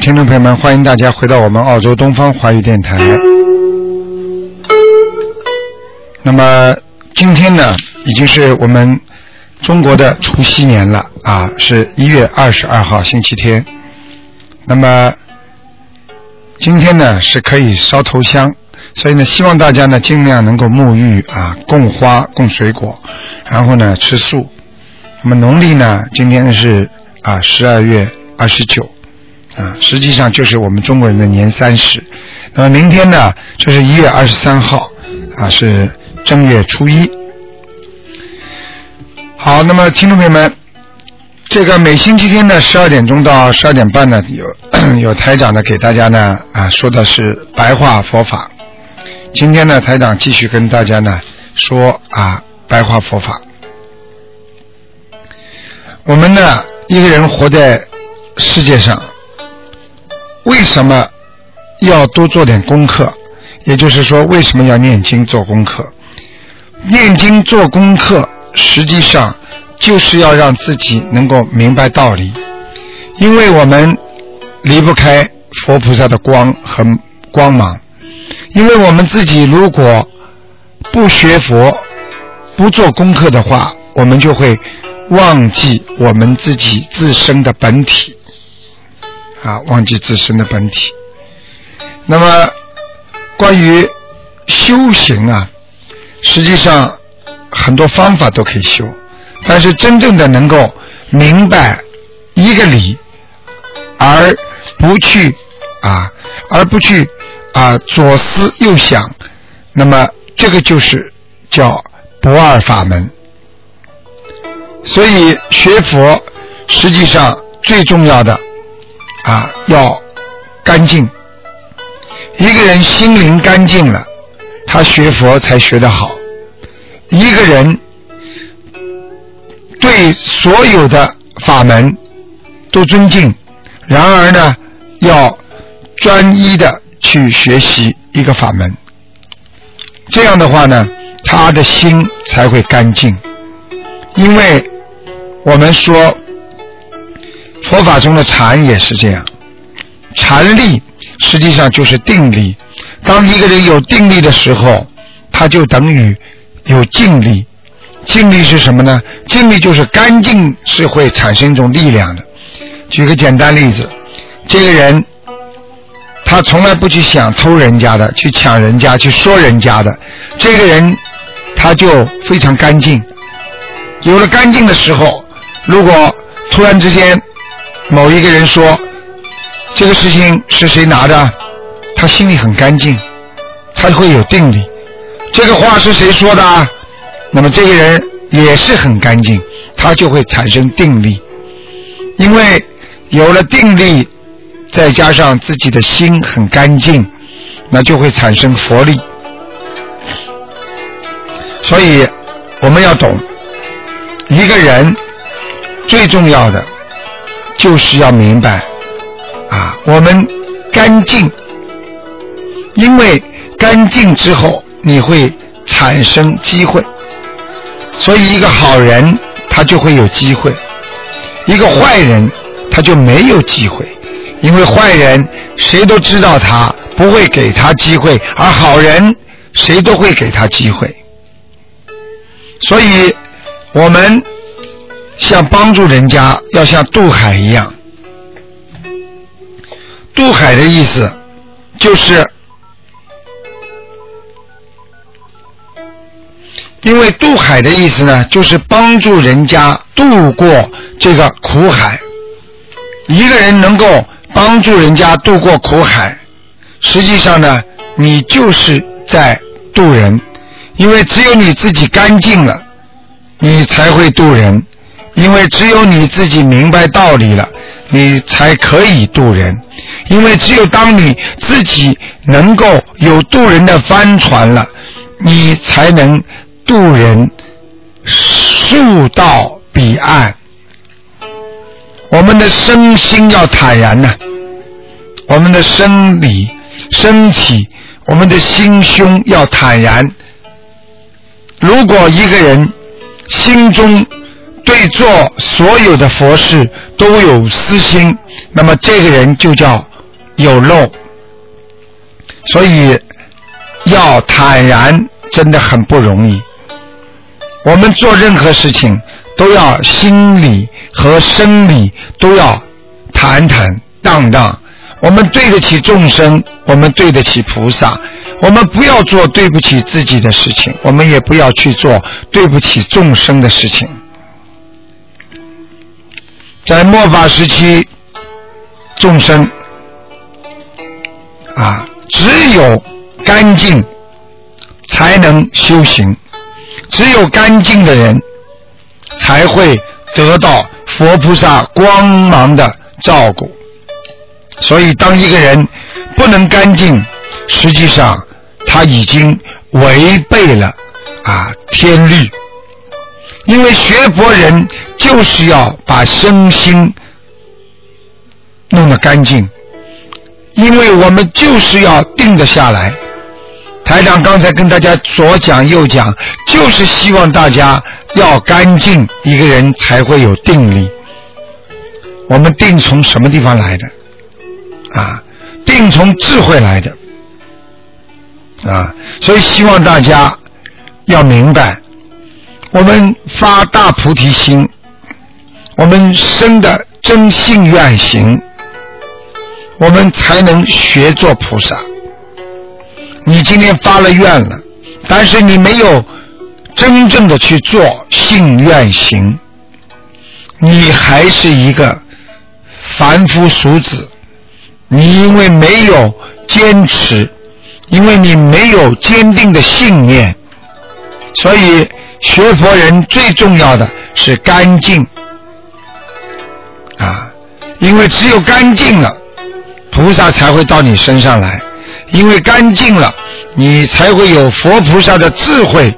听众朋友们，欢迎大家回到我们澳洲东方华语电台。那么今天呢，已经是我们中国的除夕年了啊，是一月二十二号星期天。那么今天呢是可以烧头香，所以呢，希望大家呢尽量能够沐浴啊，供花、供水果，然后呢吃素。那么农历呢，今天是啊十二月二十九。啊，实际上就是我们中国人的年三十。那么明天呢，就是一月二十三号，啊，是正月初一。好，那么听众朋友们，这个每星期天的十二点钟到十二点半呢，有 有台长呢给大家呢啊说的是白话佛法。今天呢，台长继续跟大家呢说啊白话佛法。我们呢一个人活在世界上。为什么要多做点功课？也就是说，为什么要念经做功课？念经做功课，实际上就是要让自己能够明白道理。因为我们离不开佛菩萨的光和光芒。因为我们自己如果不学佛、不做功课的话，我们就会忘记我们自己自身的本体。啊，忘记自身的本体。那么，关于修行啊，实际上很多方法都可以修，但是真正的能够明白一个理，而不去啊，而不去啊左思右想，那么这个就是叫不二法门。所以学佛实际上最重要的。啊，要干净。一个人心灵干净了，他学佛才学得好。一个人对所有的法门都尊敬，然而呢，要专一的去学习一个法门。这样的话呢，他的心才会干净。因为我们说。佛法中的禅也是这样，禅力实际上就是定力。当一个人有定力的时候，他就等于有静力。静力是什么呢？静力就是干净，是会产生一种力量的。举个简单例子，这个人他从来不去想偷人家的，去抢人家，去说人家的，这个人他就非常干净。有了干净的时候，如果突然之间，某一个人说：“这个事情是谁拿的？”他心里很干净，他会有定力。这个话是谁说的？那么这个人也是很干净，他就会产生定力。因为有了定力，再加上自己的心很干净，那就会产生佛力。所以我们要懂，一个人最重要的。就是要明白，啊，我们干净，因为干净之后你会产生机会，所以一个好人他就会有机会，一个坏人他就没有机会，因为坏人谁都知道他不会给他机会，而好人谁都会给他机会，所以我们。像帮助人家，要像渡海一样。渡海的意思就是，因为渡海的意思呢，就是帮助人家渡过这个苦海。一个人能够帮助人家渡过苦海，实际上呢，你就是在渡人，因为只有你自己干净了。你才会渡人。因为只有你自己明白道理了，你才可以渡人。因为只有当你自己能够有渡人的帆船了，你才能渡人溯到彼岸。我们的身心要坦然呐，我们的生理、身体，我们的心胸要坦然。如果一个人心中，对做所有的佛事都有私心，那么这个人就叫有漏。所以要坦然，真的很不容易。我们做任何事情都要心理和生理都要坦坦荡荡。我们对得起众生，我们对得起菩萨。我们不要做对不起自己的事情，我们也不要去做对不起众生的事情。在末法时期，众生啊，只有干净才能修行，只有干净的人才会得到佛菩萨光芒的照顾。所以，当一个人不能干净，实际上他已经违背了啊天律。因为学佛人就是要把身心弄得干净，因为我们就是要定得下来。台长刚才跟大家左讲右讲，就是希望大家要干净，一个人才会有定力。我们定从什么地方来的？啊，定从智慧来的。啊，所以希望大家要明白。我们发大菩提心，我们生的真信愿行，我们才能学做菩萨。你今天发了愿了，但是你没有真正的去做信愿行，你还是一个凡夫俗子。你因为没有坚持，因为你没有坚定的信念，所以。学佛人最重要的是干净啊，因为只有干净了，菩萨才会到你身上来；因为干净了，你才会有佛菩萨的智慧；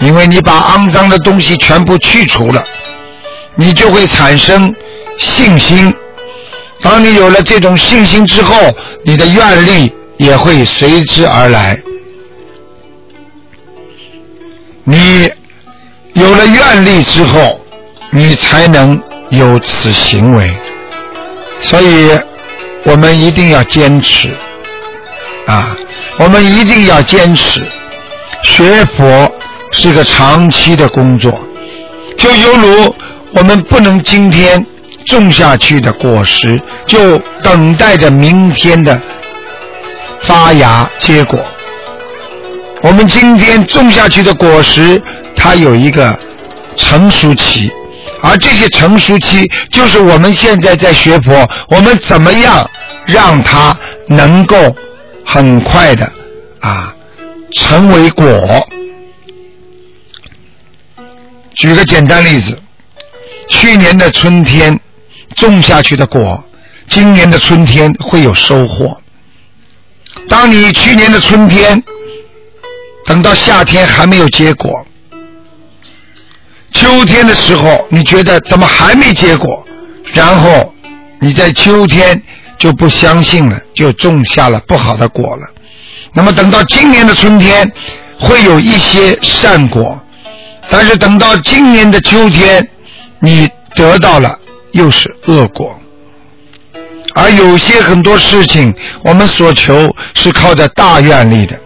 因为你把肮脏的东西全部去除了，你就会产生信心。当你有了这种信心之后，你的愿力也会随之而来。你有了愿力之后，你才能有此行为。所以，我们一定要坚持啊！我们一定要坚持。学佛是个长期的工作，就犹如我们不能今天种下去的果实，就等待着明天的发芽结果。我们今天种下去的果实，它有一个成熟期，而这些成熟期就是我们现在在学佛，我们怎么样让它能够很快的啊成为果？举个简单例子，去年的春天种下去的果，今年的春天会有收获。当你去年的春天。等到夏天还没有结果，秋天的时候你觉得怎么还没结果？然后你在秋天就不相信了，就种下了不好的果了。那么等到今年的春天会有一些善果，但是等到今年的秋天你得到了又是恶果。而有些很多事情我们所求是靠着大愿力的。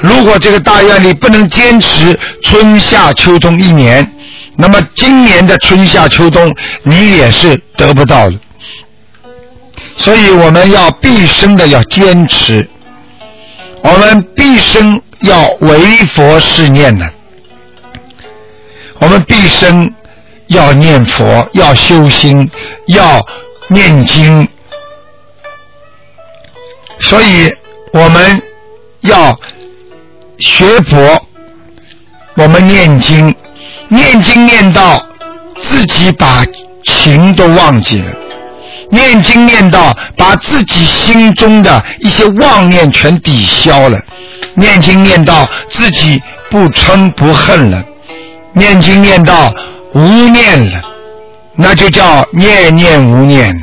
如果这个大愿力不能坚持春夏秋冬一年，那么今年的春夏秋冬你也是得不到的。所以我们要毕生的要坚持，我们毕生要为佛是念的，我们毕生要念佛，要修心，要念经，所以我们要。学佛，我们念经，念经念到自己把情都忘记了，念经念到把自己心中的一些妄念全抵消了，念经念到自己不嗔不恨了，念经念到无念了，那就叫念念无念。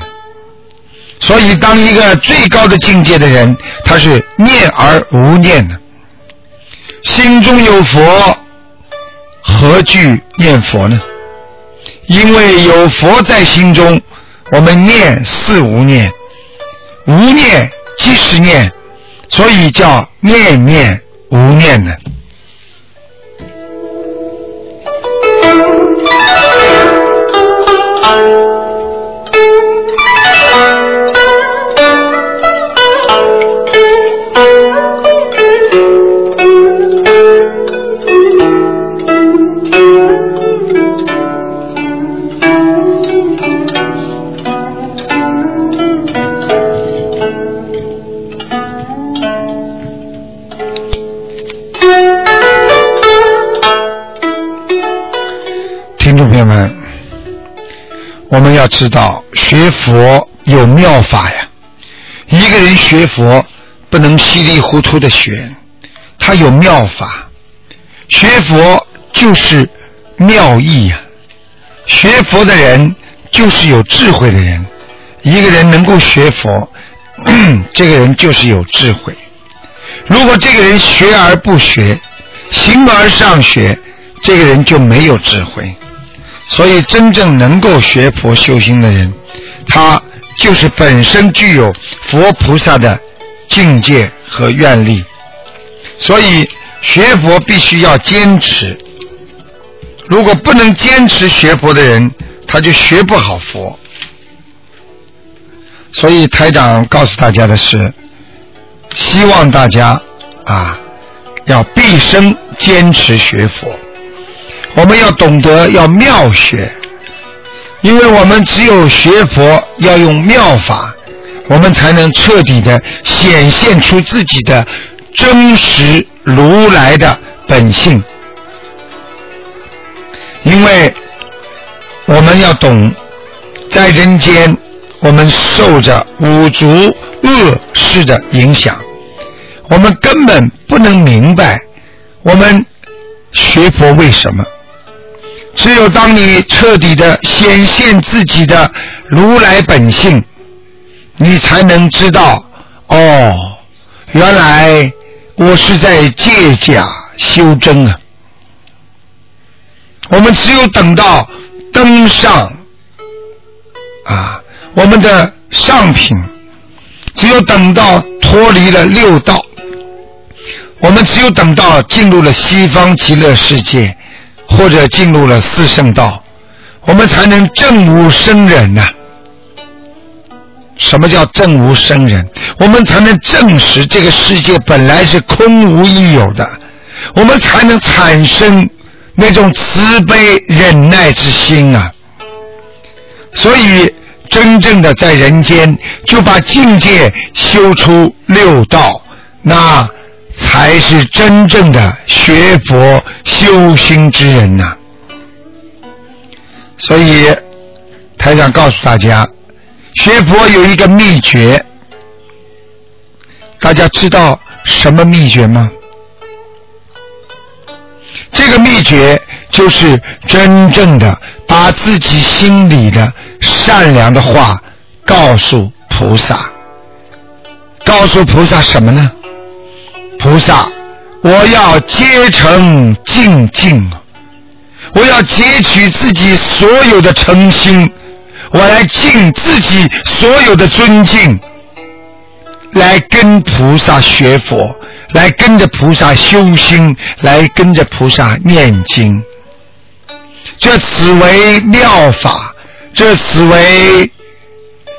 所以，当一个最高的境界的人，他是念而无念的，心中有佛，何惧念佛呢？因为有佛在心中，我们念是无念，无念即是念，所以叫念念无念呢。我们要知道学佛有妙法呀。一个人学佛不能稀里糊涂的学，他有妙法。学佛就是妙义呀。学佛的人就是有智慧的人。一个人能够学佛，这个人就是有智慧。如果这个人学而不学，形而上学，这个人就没有智慧。所以，真正能够学佛修心的人，他就是本身具有佛菩萨的境界和愿力。所以，学佛必须要坚持。如果不能坚持学佛的人，他就学不好佛。所以，台长告诉大家的是，希望大家啊，要毕生坚持学佛。我们要懂得要妙学，因为我们只有学佛要用妙法，我们才能彻底的显现出自己的真实如来的本性。因为我们要懂，在人间我们受着五族恶事的影响，我们根本不能明白我们学佛为什么。只有当你彻底的显现自己的如来本性，你才能知道哦，原来我是在借假修真啊！我们只有等到登上啊我们的上品，只有等到脱离了六道，我们只有等到进入了西方极乐世界。或者进入了四圣道，我们才能正无生忍呐。什么叫正无生忍？我们才能证实这个世界本来是空无一有的，我们才能产生那种慈悲忍耐之心啊。所以，真正的在人间就把境界修出六道，那。才是真正的学佛修心之人呐！所以，台长告诉大家，学佛有一个秘诀，大家知道什么秘诀吗？这个秘诀就是真正的把自己心里的善良的话告诉菩萨，告诉菩萨什么呢？菩萨，我要竭诚尽敬，我要截取自己所有的诚心，我来尽自己所有的尊敬，来跟菩萨学佛，来跟着菩萨修心，来跟着菩萨念经。这此为妙法，这此为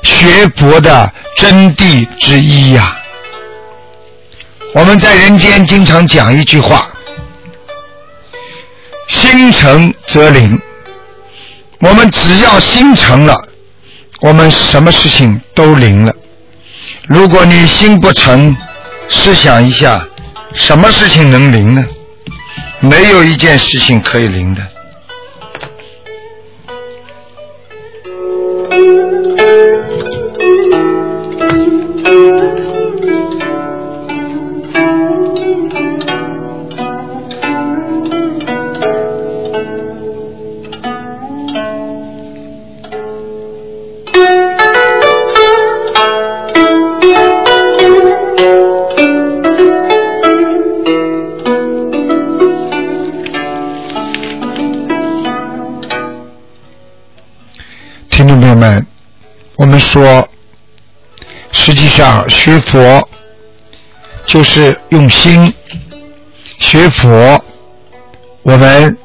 学佛的真谛之一呀。我们在人间经常讲一句话：“心诚则灵。”我们只要心诚了，我们什么事情都灵了。如果你心不诚，试想一下，什么事情能灵呢？没有一件事情可以灵的。说，实际上学佛就是用心学佛。我们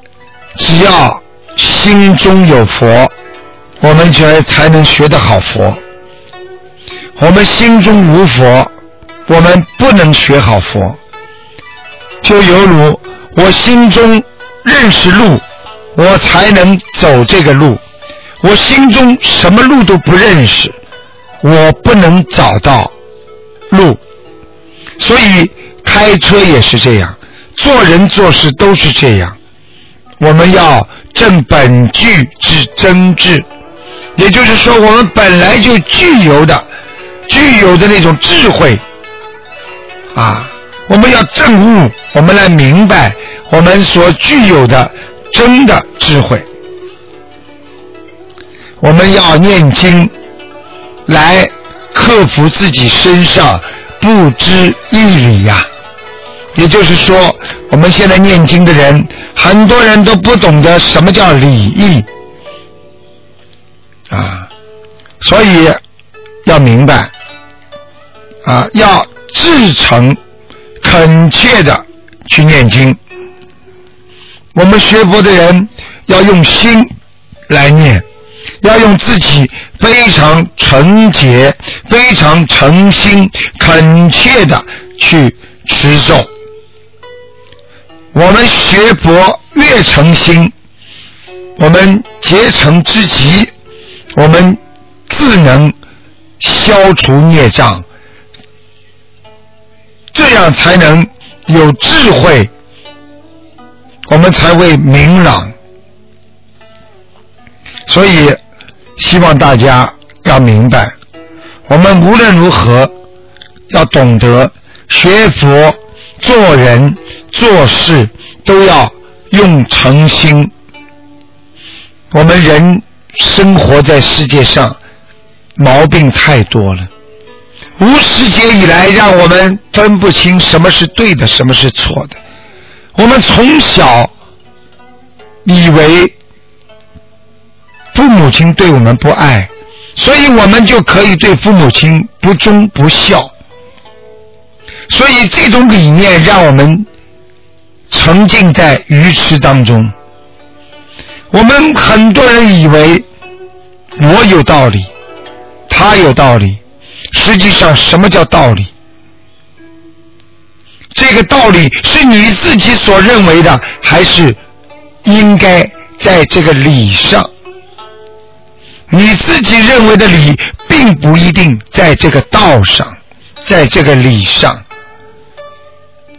只要心中有佛，我们才才能学得好佛。我们心中无佛，我们不能学好佛。就犹如我心中认识路，我才能走这个路。我心中什么路都不认识，我不能找到路。所以开车也是这样，做人做事都是这样。我们要正本具之真智，也就是说，我们本来就具有的、具有的那种智慧啊，我们要证悟，我们来明白我们所具有的真的智慧。我们要念经来克服自己身上不知义理呀。也就是说，我们现在念经的人，很多人都不懂得什么叫礼义啊，所以要明白啊，要至诚恳切的去念经。我们学佛的人要用心来念。要用自己非常纯洁、非常诚心、恳切的去持咒。我们学佛越诚心，我们结成之极，我们自能消除孽障，这样才能有智慧，我们才会明朗。所以，希望大家要明白，我们无论如何要懂得学佛、做人、做事都要用诚心。我们人生活在世界上，毛病太多了，无始劫以来，让我们分不清什么是对的，什么是错的。我们从小以为。父母亲对我们不爱，所以我们就可以对父母亲不忠不孝。所以这种理念让我们沉浸在愚痴当中。我们很多人以为我有道理，他有道理，实际上什么叫道理？这个道理是你自己所认为的，还是应该在这个理上？你自己认为的理，并不一定在这个道上，在这个理上。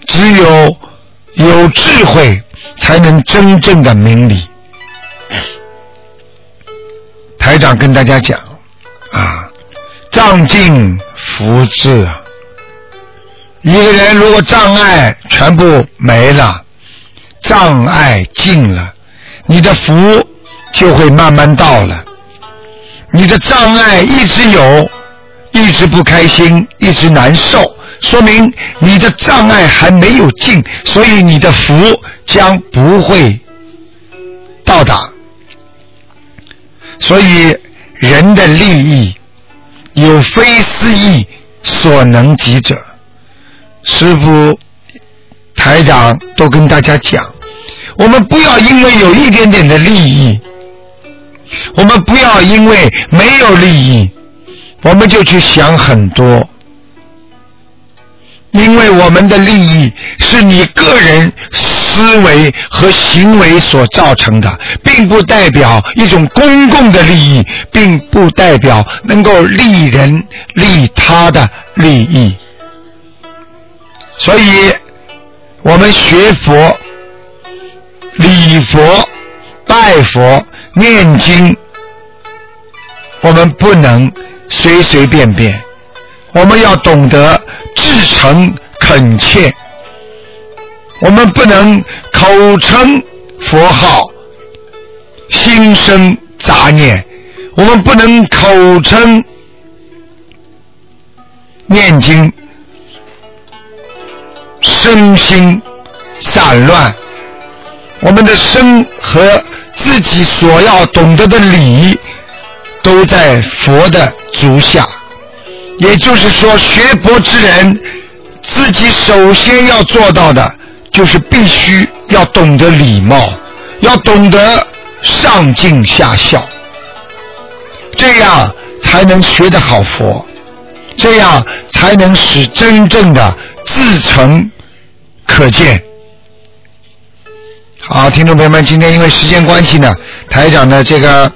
只有有智慧，才能真正的明理。台长跟大家讲啊，障尽福至啊。一个人如果障碍全部没了，障碍尽了，你的福就会慢慢到了。你的障碍一直有，一直不开心，一直难受，说明你的障碍还没有尽，所以你的福将不会到达。所以人的利益有非思议所能及者，师傅、台长都跟大家讲，我们不要因为有一点点的利益。我们不要因为没有利益，我们就去想很多。因为我们的利益是你个人思维和行为所造成的，并不代表一种公共的利益，并不代表能够利人利他的利益。所以，我们学佛礼佛、拜佛、念经，我们不能随随便便，我们要懂得至诚恳切，我们不能口称佛号，心生杂念，我们不能口称念经，身心散乱。我们的身和自己所要懂得的理，都在佛的足下。也就是说，学佛之人，自己首先要做到的，就是必须要懂得礼貌，要懂得上敬下效，这样才能学得好佛，这样才能使真正的自成可见。好，听众朋友们，今天因为时间关系呢，台长的这个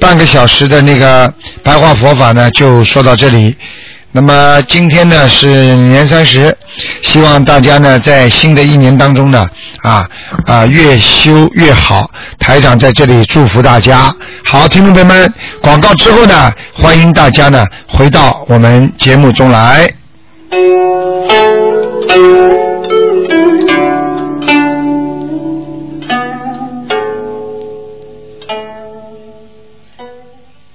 半个小时的那个白话佛法呢，就说到这里。那么今天呢是年三十，希望大家呢在新的一年当中呢啊啊越修越好。台长在这里祝福大家。好，听众朋友们，广告之后呢，欢迎大家呢回到我们节目中来。